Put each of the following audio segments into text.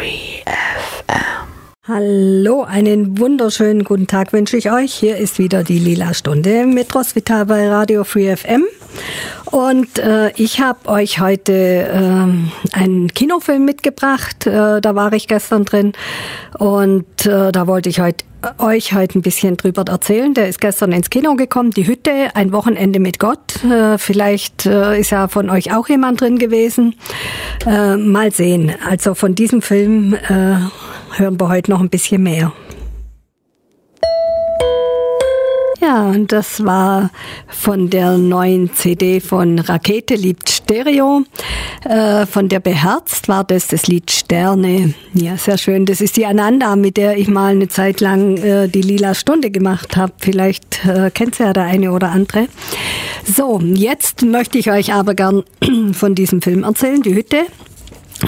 Free FM. Hallo, einen wunderschönen guten Tag wünsche ich euch. Hier ist wieder die Lila Stunde mit Roswitha bei Radio Free FM. Und äh, ich habe euch heute äh, einen Kinofilm mitgebracht. Äh, da war ich gestern drin. Und äh, da wollte ich heute euch heute ein bisschen drüber erzählen. Der ist gestern ins Kino gekommen, die Hütte, ein Wochenende mit Gott. Äh, vielleicht äh, ist ja von euch auch jemand drin gewesen. Äh, mal sehen. Also von diesem Film äh, hören wir heute noch ein bisschen mehr. Ja, und das war von der neuen CD von Rakete liebt Stereo. Äh, von der Beherzt war das das Lied Sterne. Ja, sehr schön. Das ist die Ananda, mit der ich mal eine Zeit lang äh, die Lila Stunde gemacht habe. Vielleicht äh, kennt sie ja der eine oder andere. So, jetzt möchte ich euch aber gern von diesem Film erzählen, Die Hütte.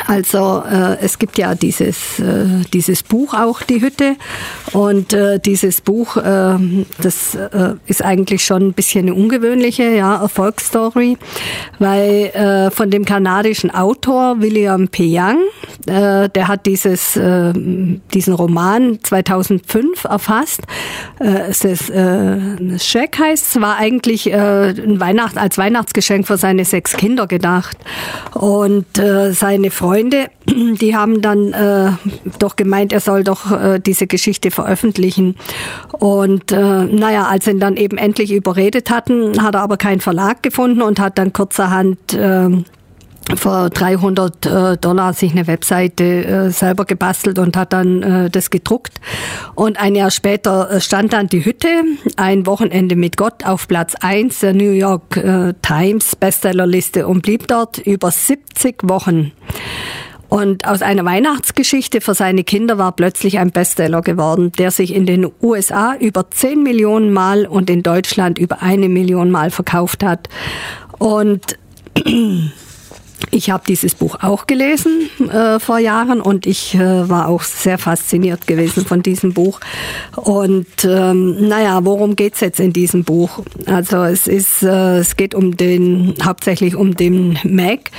Also äh, es gibt ja dieses, äh, dieses Buch auch, die Hütte. Und äh, dieses Buch, äh, das äh, ist eigentlich schon ein bisschen eine ungewöhnliche ja, Erfolgsstory, weil äh, von dem kanadischen Autor William P. Young, äh, der hat dieses, äh, diesen Roman 2005 erfasst. Äh, es ist äh, Scheck heißt, war eigentlich äh, ein Weihnacht, als Weihnachtsgeschenk für seine sechs Kinder gedacht. Und äh, seine Freunde, die haben dann äh, doch gemeint, er soll doch äh, diese Geschichte veröffentlichen. Und äh, naja, als sie ihn dann eben endlich überredet hatten, hat er aber keinen Verlag gefunden und hat dann kurzerhand äh, für 300 äh, Dollar sich eine Webseite äh, selber gebastelt und hat dann äh, das gedruckt. Und ein Jahr später stand dann die Hütte, ein Wochenende mit Gott auf Platz 1 der New York Times Bestsellerliste und blieb dort über 70 Wochen. Und aus einer Weihnachtsgeschichte für seine Kinder war plötzlich ein Bestseller geworden, der sich in den USA über 10 Millionen Mal und in Deutschland über eine Million Mal verkauft hat. Und ich habe dieses Buch auch gelesen äh, vor Jahren und ich äh, war auch sehr fasziniert gewesen von diesem Buch. Und ähm, naja, worum geht's jetzt in diesem Buch? Also es ist, äh, es geht um den, hauptsächlich um den Mac.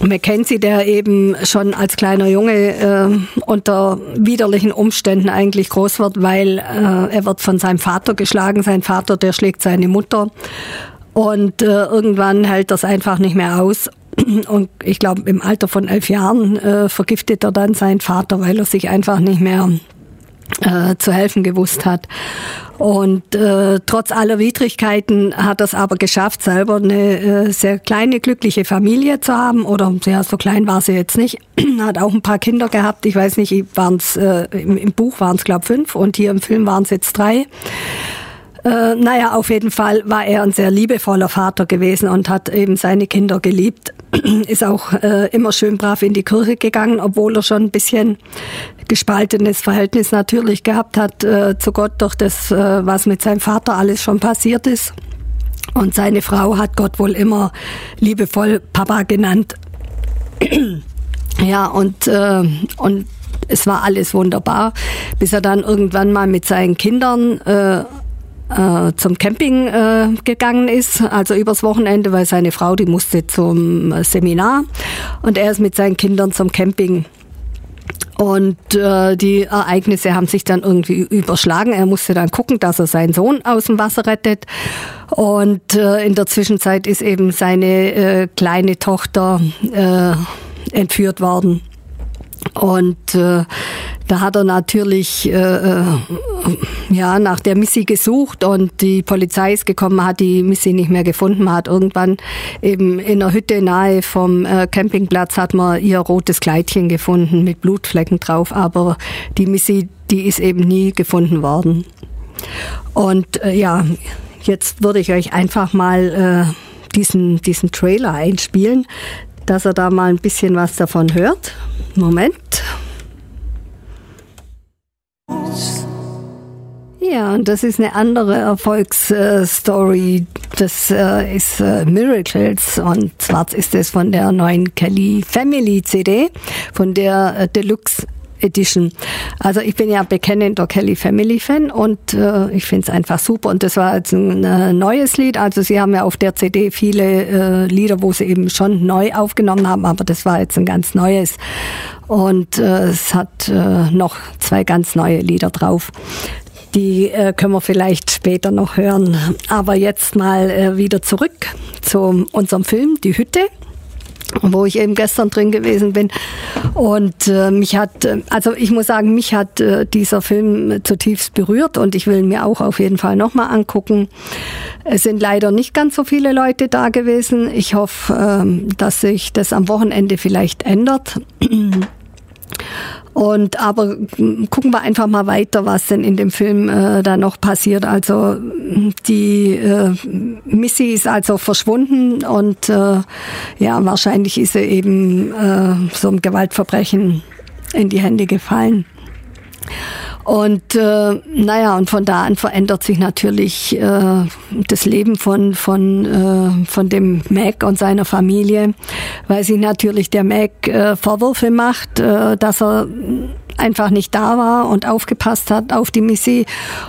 Mackenzie, der eben schon als kleiner Junge äh, unter widerlichen Umständen eigentlich groß wird, weil äh, er wird von seinem Vater geschlagen. Sein Vater, der schlägt seine Mutter. Und äh, irgendwann hält das einfach nicht mehr aus und ich glaube, im Alter von elf Jahren äh, vergiftet er dann seinen Vater, weil er sich einfach nicht mehr äh, zu helfen gewusst hat. Und äh, trotz aller Widrigkeiten hat er es aber geschafft, selber eine äh, sehr kleine, glückliche Familie zu haben. Oder ja, so klein war sie jetzt nicht. hat auch ein paar Kinder gehabt. Ich weiß nicht, waren's, äh, im, im Buch waren es, glaube fünf und hier im Film waren es jetzt drei. Äh, naja, auf jeden Fall war er ein sehr liebevoller Vater gewesen und hat eben seine Kinder geliebt. Ist auch äh, immer schön brav in die Kirche gegangen, obwohl er schon ein bisschen gespaltenes Verhältnis natürlich gehabt hat äh, zu Gott durch das, äh, was mit seinem Vater alles schon passiert ist. Und seine Frau hat Gott wohl immer liebevoll Papa genannt. ja, und, äh, und es war alles wunderbar, bis er dann irgendwann mal mit seinen Kindern äh, äh, zum Camping äh, gegangen ist, also übers Wochenende, weil seine Frau, die musste zum äh, Seminar und er ist mit seinen Kindern zum Camping. Und äh, die Ereignisse haben sich dann irgendwie überschlagen. Er musste dann gucken, dass er seinen Sohn aus dem Wasser rettet. Und äh, in der Zwischenzeit ist eben seine äh, kleine Tochter äh, entführt worden. Und äh, da hat er natürlich äh, äh, ja nach der Missy gesucht und die Polizei ist gekommen, hat die Missy nicht mehr gefunden. Man hat irgendwann eben in der Hütte nahe vom äh, Campingplatz hat man ihr rotes Kleidchen gefunden mit Blutflecken drauf, aber die Missy, die ist eben nie gefunden worden. Und äh, ja, jetzt würde ich euch einfach mal äh, diesen, diesen Trailer einspielen, dass er da mal ein bisschen was davon hört. Moment. Ja, und das ist eine andere Erfolgsstory. Das äh, ist äh, Miracles und zwar ist es von der neuen Kelly Family CD, von der äh, Deluxe Edition. Also ich bin ja bekennender Kelly Family Fan und äh, ich finde es einfach super. Und das war jetzt ein äh, neues Lied. Also sie haben ja auf der CD viele äh, Lieder, wo sie eben schon neu aufgenommen haben, aber das war jetzt ein ganz neues. Und äh, es hat äh, noch zwei ganz neue Lieder drauf. Die äh, können wir vielleicht später noch hören. Aber jetzt mal äh, wieder zurück zu unserem Film Die Hütte wo ich eben gestern drin gewesen bin. Und äh, mich hat, äh, also ich muss sagen, mich hat äh, dieser Film zutiefst berührt und ich will ihn mir auch auf jeden Fall nochmal angucken. Es sind leider nicht ganz so viele Leute da gewesen. Ich hoffe, äh, dass sich das am Wochenende vielleicht ändert. Und aber gucken wir einfach mal weiter, was denn in dem Film äh, da noch passiert. Also die äh, Missy ist also verschwunden und äh, ja, wahrscheinlich ist sie eben äh, so ein Gewaltverbrechen in die Hände gefallen. Und äh, naja, und von da an verändert sich natürlich äh, das Leben von, von, äh, von dem Mac und seiner Familie, weil sich natürlich der Mac äh, Vorwürfe macht, äh, dass er einfach nicht da war und aufgepasst hat auf die Missy.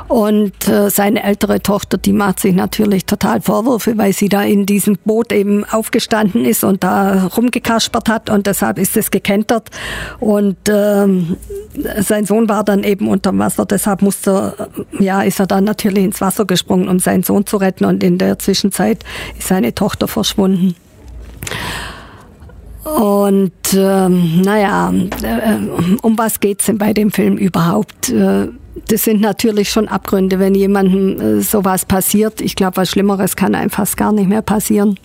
Und äh, seine ältere Tochter, die macht sich natürlich total Vorwürfe, weil sie da in diesem Boot eben aufgestanden ist und da rumgekaspert hat und deshalb ist es gekentert. Und ähm, sein Sohn war dann eben unter Wasser, deshalb musste, ja, ist er dann natürlich ins Wasser gesprungen, um seinen Sohn zu retten und in der Zwischenzeit ist seine Tochter verschwunden. Und ähm, naja, äh, um was geht's denn bei dem Film überhaupt? Äh, das sind natürlich schon Abgründe, wenn jemandem äh, sowas passiert. Ich glaube, was Schlimmeres kann einem fast gar nicht mehr passieren.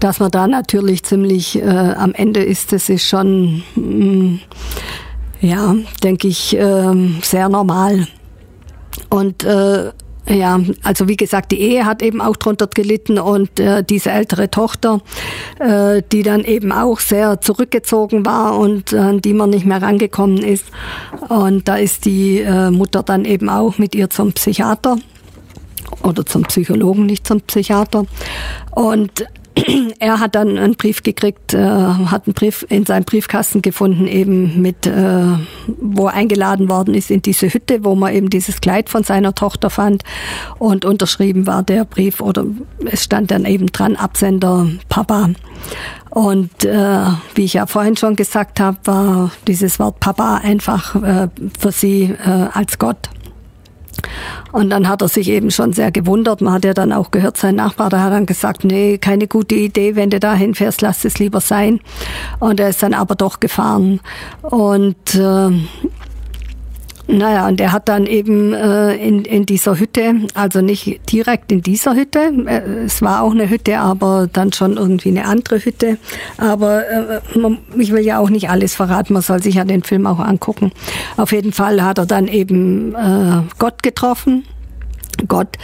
Dass man da natürlich ziemlich äh, am Ende ist, das ist schon, mh, mm, ja, denke ich, äh, sehr normal. Und äh, ja, also wie gesagt, die Ehe hat eben auch drunter gelitten und äh, diese ältere Tochter, äh, die dann eben auch sehr zurückgezogen war und an äh, die man nicht mehr rangekommen ist. Und da ist die äh, Mutter dann eben auch mit ihr zum Psychiater oder zum Psychologen, nicht zum Psychiater. Und er hat dann einen Brief gekriegt, äh, hat einen Brief in seinem Briefkasten gefunden, eben mit, äh, wo er eingeladen worden ist in diese Hütte, wo man eben dieses Kleid von seiner Tochter fand. Und unterschrieben war der Brief oder es stand dann eben dran, Absender Papa. Und äh, wie ich ja vorhin schon gesagt habe, war dieses Wort Papa einfach äh, für sie äh, als Gott. Und dann hat er sich eben schon sehr gewundert. Man hat ja dann auch gehört, sein Nachbar, der hat dann gesagt, nee, keine gute Idee, wenn du da hinfährst, lass es lieber sein. Und er ist dann aber doch gefahren. Und äh, naja, und er hat dann eben äh, in, in dieser Hütte, also nicht direkt in dieser Hütte, äh, es war auch eine Hütte, aber dann schon irgendwie eine andere Hütte. Aber äh, man, ich will ja auch nicht alles verraten, man soll sich ja den Film auch angucken. Auf jeden Fall hat er dann eben äh, Gott getroffen. Gott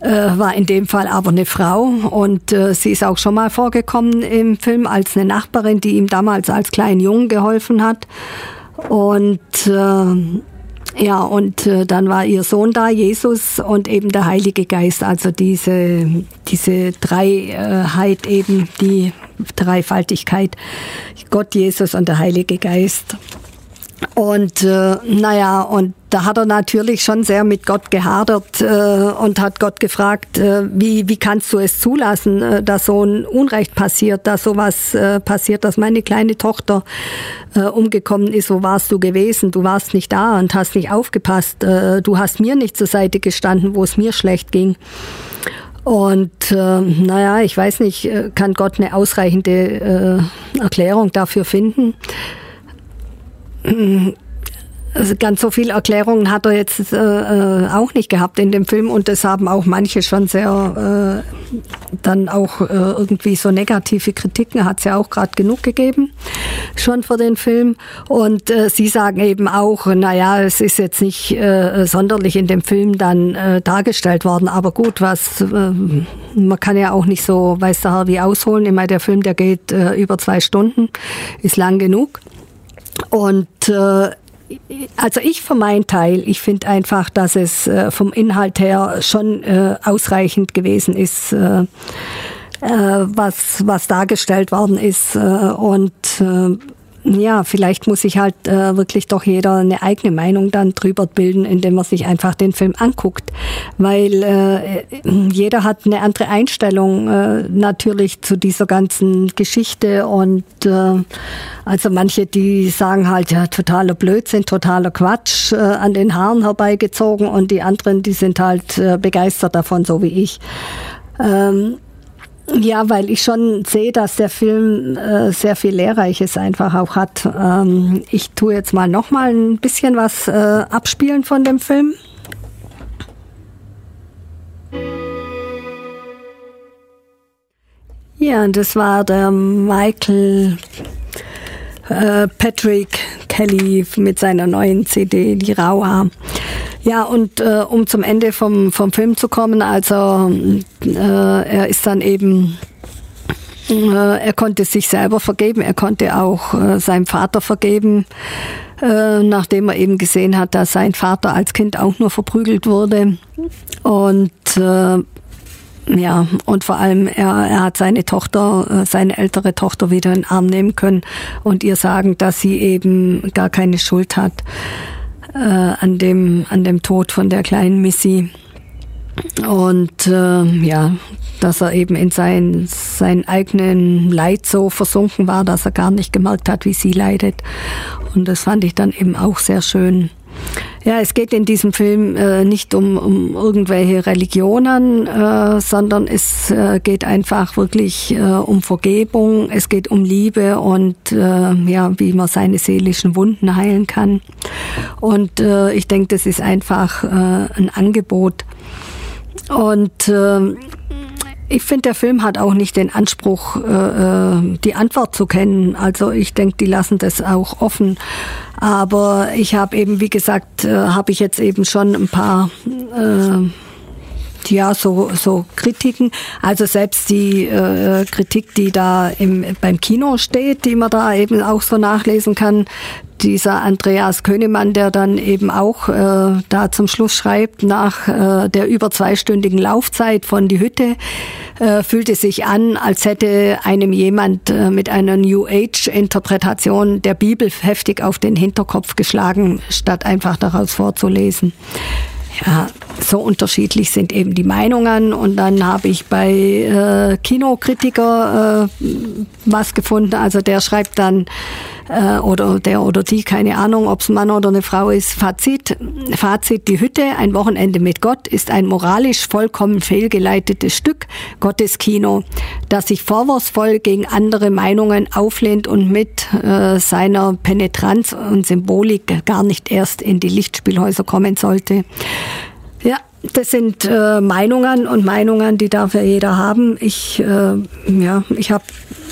äh, war in dem Fall aber eine Frau und äh, sie ist auch schon mal vorgekommen im Film als eine Nachbarin, die ihm damals als kleinen Jungen geholfen hat. Und äh, ja, und äh, dann war ihr Sohn da, Jesus, und eben der Heilige Geist, also diese, diese Dreiheit eben, die Dreifaltigkeit, Gott, Jesus und der Heilige Geist. Und äh, naja, und da hat er natürlich schon sehr mit Gott gehadert äh, und hat Gott gefragt, äh, wie, wie kannst du es zulassen, äh, dass so ein Unrecht passiert, dass sowas äh, passiert, dass meine kleine Tochter äh, umgekommen ist, wo warst du gewesen? Du warst nicht da und hast nicht aufgepasst. Äh, du hast mir nicht zur Seite gestanden, wo es mir schlecht ging. Und äh, naja, ich weiß nicht, äh, kann Gott eine ausreichende äh, Erklärung dafür finden? Also ganz so viel Erklärungen hat er jetzt äh, äh, auch nicht gehabt in dem Film und das haben auch manche schon sehr äh, dann auch äh, irgendwie so negative Kritiken hat es ja auch gerade genug gegeben schon für den Film und äh, sie sagen eben auch, naja, es ist jetzt nicht äh, sonderlich in dem Film dann äh, dargestellt worden, aber gut, was äh, man kann ja auch nicht so, weiß der Herr, wie ausholen. Immer der Film, der geht äh, über zwei Stunden, ist lang genug. Und äh, also ich für meinen Teil, ich finde einfach, dass es äh, vom Inhalt her schon äh, ausreichend gewesen ist, äh, äh was, was dargestellt worden ist. Äh, und äh, ja, vielleicht muss sich halt äh, wirklich doch jeder eine eigene Meinung dann drüber bilden, indem man sich einfach den Film anguckt. Weil äh, jeder hat eine andere Einstellung äh, natürlich zu dieser ganzen Geschichte. Und äh, also manche, die sagen halt, ja, totaler Blödsinn, totaler Quatsch, äh, an den Haaren herbeigezogen. Und die anderen, die sind halt äh, begeistert davon, so wie ich. Ähm, ja, weil ich schon sehe, dass der Film äh, sehr viel Lehrreiches einfach auch hat. Ähm, ich tue jetzt mal noch mal ein bisschen was äh, abspielen von dem Film. Ja, das war der Michael äh, Patrick Kelly mit seiner neuen CD, die Raua. Ja, und äh, um zum Ende vom, vom Film zu kommen, also äh, er ist dann eben äh, er konnte sich selber vergeben, er konnte auch äh, seinem Vater vergeben, äh, nachdem er eben gesehen hat, dass sein Vater als Kind auch nur verprügelt wurde. Und äh, ja, und vor allem er, er hat seine Tochter, äh, seine ältere Tochter wieder in den Arm nehmen können und ihr sagen, dass sie eben gar keine Schuld hat äh, an, dem, an dem Tod von der kleinen Missy. Und äh, ja, dass er eben in sein, sein eigenen Leid so versunken war, dass er gar nicht gemerkt hat, wie sie leidet. Und das fand ich dann eben auch sehr schön. Ja, es geht in diesem Film äh, nicht um, um irgendwelche Religionen, äh, sondern es äh, geht einfach wirklich äh, um Vergebung, es geht um Liebe und äh, ja, wie man seine seelischen Wunden heilen kann. Und äh, ich denke, das ist einfach ein Angebot. Und äh, ich finde, der Film hat auch nicht den Anspruch, äh, äh, die Antwort zu kennen. Also ich denke, die lassen das auch offen. Aber ich habe eben, wie gesagt, äh, habe ich jetzt eben schon ein paar äh, ja so so Kritiken. Also selbst die äh, Kritik, die da im, beim Kino steht, die man da eben auch so nachlesen kann, dieser Andreas Könemann, der dann eben auch äh, da zum Schluss schreibt, nach äh, der über zweistündigen Laufzeit von Die Hütte, äh, fühlte sich an, als hätte einem jemand äh, mit einer New Age-Interpretation der Bibel heftig auf den Hinterkopf geschlagen, statt einfach daraus vorzulesen. Ja, so unterschiedlich sind eben die Meinungen. Und dann habe ich bei äh, Kinokritiker äh, was gefunden. Also der schreibt dann, äh, oder der oder die, keine Ahnung, ob es ein Mann oder eine Frau ist. Fazit, Fazit, die Hütte, ein Wochenende mit Gott, ist ein moralisch vollkommen fehlgeleitetes Stück Gottes Kino, das sich vorwurfsvoll gegen andere Meinungen auflehnt und mit äh, seiner Penetranz und Symbolik gar nicht erst in die Lichtspielhäuser kommen sollte. Ja, das sind äh, Meinungen und Meinungen, die darf ja jeder haben. Ich, äh, ja, ich habe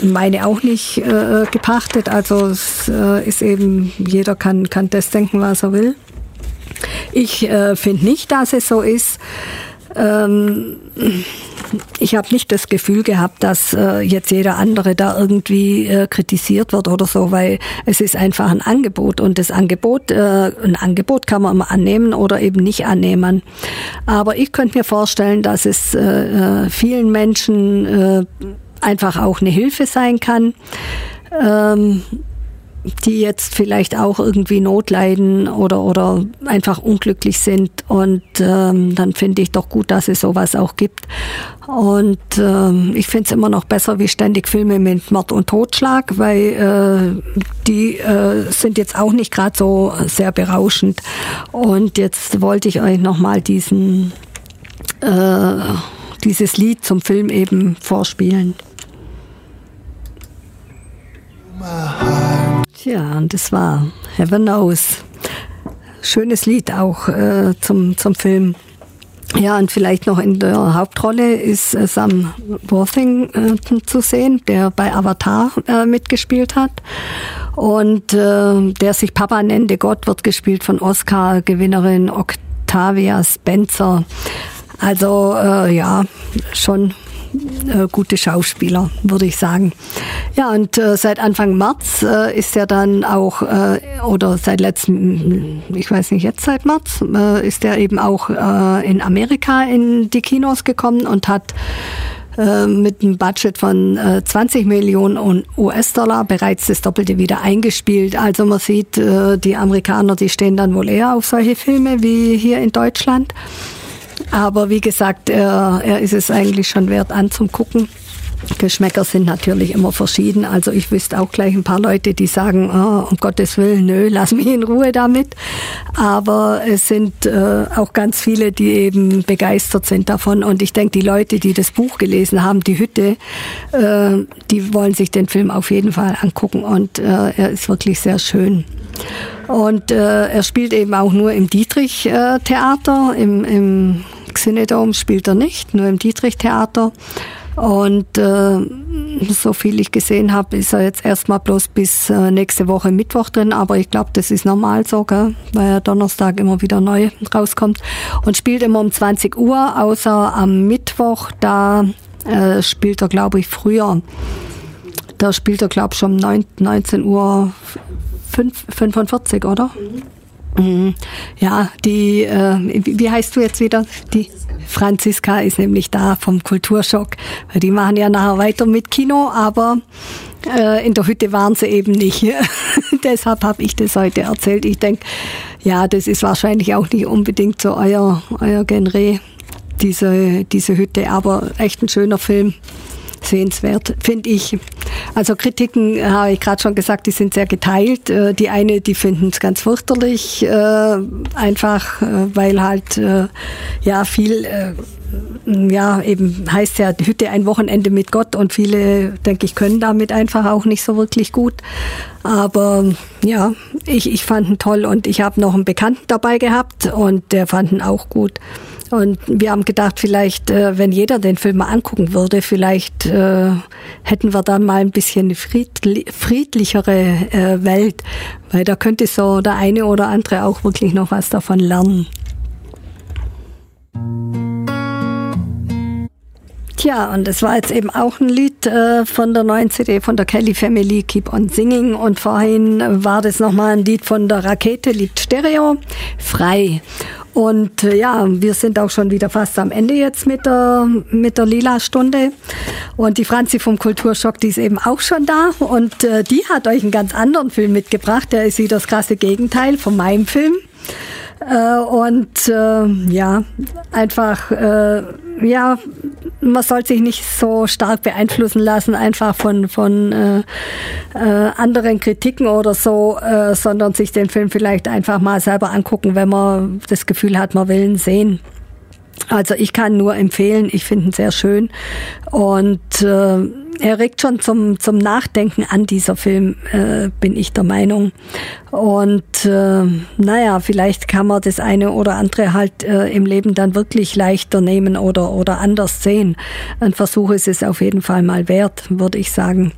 meine auch nicht äh, gepachtet. Also es äh, ist eben, jeder kann, kann das denken, was er will. Ich äh, finde nicht, dass es so ist. Ähm, ich habe nicht das Gefühl gehabt, dass äh, jetzt jeder andere da irgendwie äh, kritisiert wird oder so, weil es ist einfach ein Angebot und das Angebot, äh, ein Angebot kann man immer annehmen oder eben nicht annehmen. Aber ich könnte mir vorstellen, dass es äh, äh vielen Menschen äh, einfach auch eine Hilfe sein kann. Ähm, die jetzt vielleicht auch irgendwie Not leiden oder, oder einfach unglücklich sind. Und ähm, dann finde ich doch gut, dass es sowas auch gibt. Und ähm, ich finde es immer noch besser wie ständig Filme mit Mord und Totschlag, weil äh, die äh, sind jetzt auch nicht gerade so sehr berauschend. Und jetzt wollte ich euch nochmal diesen äh, dieses Lied zum Film eben vorspielen. Tja, und das war Heaven Knows. Schönes Lied auch äh, zum, zum Film. Ja, und vielleicht noch in der Hauptrolle ist äh, Sam Worthington äh, zu sehen, der bei Avatar äh, mitgespielt hat. Und äh, der sich Papa nennte Gott wird gespielt von Oscar-Gewinnerin Octavia Spencer. Also äh, ja, schon äh, gute Schauspieler, würde ich sagen. Ja, und äh, seit Anfang März äh, ist er dann auch, äh, oder seit letzten, ich weiß nicht, jetzt seit März, äh, ist er eben auch in Amerika in die Kinos gekommen und hat mit einem Budget von äh, 20 Millionen US-Dollar bereits das Doppelte wieder eingespielt. Also man sieht, die Amerikaner, die stehen dann wohl eher auf solche Filme wie hier in Deutschland. Aber wie gesagt, er, er ist es eigentlich schon wert anzugucken. Geschmäcker sind natürlich immer verschieden. Also ich wüsste auch gleich ein paar Leute, die sagen, oh, um Gottes Willen, nö, lass mich in Ruhe damit. Aber es sind äh, auch ganz viele, die eben begeistert sind davon. Und ich denke, die Leute, die das Buch gelesen haben, die Hütte, äh, die wollen sich den Film auf jeden Fall angucken. Und äh, er ist wirklich sehr schön. Und äh, er spielt eben auch nur im Dietrich-Theater, im, im Xenedom spielt er nicht, nur im Dietrich-Theater. Und äh, so viel ich gesehen habe, ist er jetzt erstmal bloß bis äh, nächste Woche Mittwoch drin, aber ich glaube, das ist normal so, gell? weil er Donnerstag immer wieder neu rauskommt und spielt immer um 20 Uhr, außer am Mittwoch, da äh, spielt er, glaube ich, früher. Da spielt er, glaube ich, schon um 19 Uhr 5, 45, oder? Mhm. Ja, die, äh, wie heißt du jetzt wieder? Die Franziska ist nämlich da vom Kulturschock. Die machen ja nachher weiter mit Kino, aber äh, in der Hütte waren sie eben nicht. Deshalb habe ich das heute erzählt. Ich denke, ja, das ist wahrscheinlich auch nicht unbedingt so euer, euer Genre, diese, diese Hütte, aber echt ein schöner Film sehenswert, finde ich. Also Kritiken, äh, habe ich gerade schon gesagt, die sind sehr geteilt. Äh, die eine, die finden es ganz fürchterlich, äh, einfach weil halt ja viel ja, eben heißt ja Hütte ein Wochenende mit Gott und viele, denke ich, können damit einfach auch nicht so wirklich gut. Aber ja, ich, ich fand ihn toll und ich habe noch einen Bekannten dabei gehabt und der fand ihn auch gut. Und wir haben gedacht, vielleicht, äh, wenn jeder den Film mal angucken würde, vielleicht äh, hätten wir dann mal ein bisschen eine friedli friedlichere äh, Welt, weil da könnte so der eine oder andere auch wirklich noch was davon lernen. Tja, und es war jetzt eben auch ein Lied äh, von der neuen CD von der Kelly Family, Keep on Singing. Und vorhin war das nochmal ein Lied von der Rakete, Lied Stereo, Frei. Und äh, ja, wir sind auch schon wieder fast am Ende jetzt mit der, mit der Lila-Stunde. Und die Franzi vom Kulturschock, die ist eben auch schon da. Und äh, die hat euch einen ganz anderen Film mitgebracht. Der ist wieder das krasse Gegenteil von meinem Film. Äh, und äh, ja, einfach, äh, ja, man soll sich nicht so stark beeinflussen lassen, einfach von, von äh, äh, anderen Kritiken oder so, äh, sondern sich den Film vielleicht einfach mal selber angucken, wenn man das Gefühl hat, man will ihn sehen. Also ich kann nur empfehlen, ich finde ihn sehr schön und äh, er regt schon zum, zum Nachdenken an, dieser Film, äh, bin ich der Meinung. Und äh, naja, vielleicht kann man das eine oder andere halt äh, im Leben dann wirklich leichter nehmen oder, oder anders sehen. Ein Versuch ist es auf jeden Fall mal wert, würde ich sagen.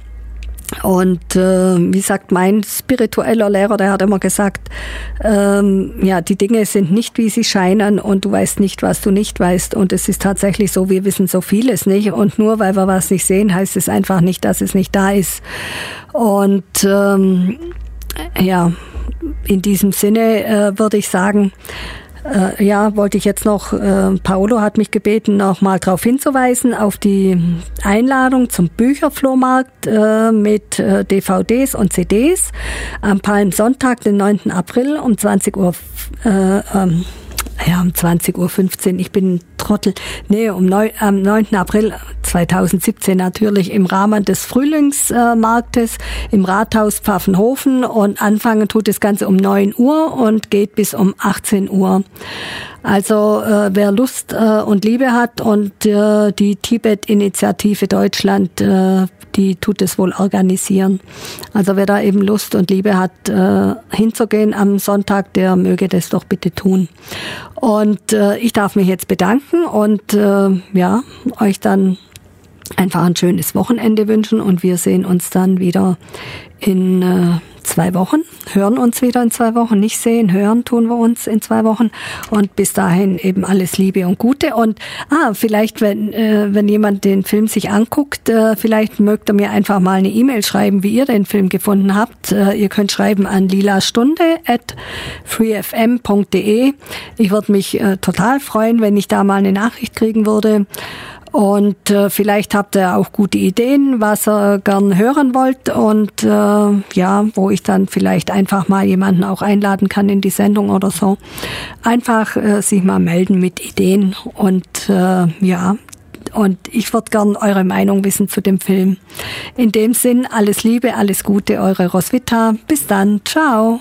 Und äh, wie sagt mein spiritueller Lehrer, der hat immer gesagt, ähm, ja, die Dinge sind nicht, wie sie scheinen und du weißt nicht, was du nicht weißt. Und es ist tatsächlich so, wir wissen so vieles nicht. Und nur weil wir was nicht sehen, heißt es einfach nicht, dass es nicht da ist. Und ähm, ja, in diesem Sinne äh, würde ich sagen, äh, ja, wollte ich jetzt noch, äh, Paolo hat mich gebeten, noch mal darauf hinzuweisen, auf die Einladung zum Bücherflohmarkt äh, mit äh, DVDs und CDs am Palmsonntag, den 9. April um 20 Uhr. Äh, ähm, ja, um 20.15 Uhr. Ich bin Trottel. Nee, um neun, am 9. April 2017 natürlich im Rahmen des Frühlingsmarktes im Rathaus Pfaffenhofen und anfangen tut das Ganze um 9 Uhr und geht bis um 18 Uhr. Also äh, wer Lust äh, und Liebe hat und äh, die Tibet-Initiative Deutschland, äh, die tut es wohl organisieren. Also wer da eben Lust und Liebe hat, äh, hinzugehen am Sonntag, der möge das doch bitte tun. Und äh, ich darf mich jetzt bedanken und äh, ja, euch dann einfach ein schönes Wochenende wünschen und wir sehen uns dann wieder in äh, zwei Wochen, hören uns wieder in zwei Wochen, nicht sehen, hören tun wir uns in zwei Wochen und bis dahin eben alles Liebe und Gute und ah, vielleicht wenn, äh, wenn jemand den Film sich anguckt, äh, vielleicht mögt ihr mir einfach mal eine E-Mail schreiben, wie ihr den Film gefunden habt. Äh, ihr könnt schreiben an lilastunde at freefm.de. Ich würde mich äh, total freuen, wenn ich da mal eine Nachricht kriegen würde. Und äh, vielleicht habt ihr auch gute Ideen, was ihr gern hören wollt und äh, ja, wo ich dann vielleicht einfach mal jemanden auch einladen kann in die Sendung oder so. Einfach äh, sich mal melden mit Ideen und äh, ja, und ich würde gern eure Meinung wissen zu dem Film. In dem Sinn, alles Liebe, alles Gute, eure Roswitha. Bis dann. Ciao.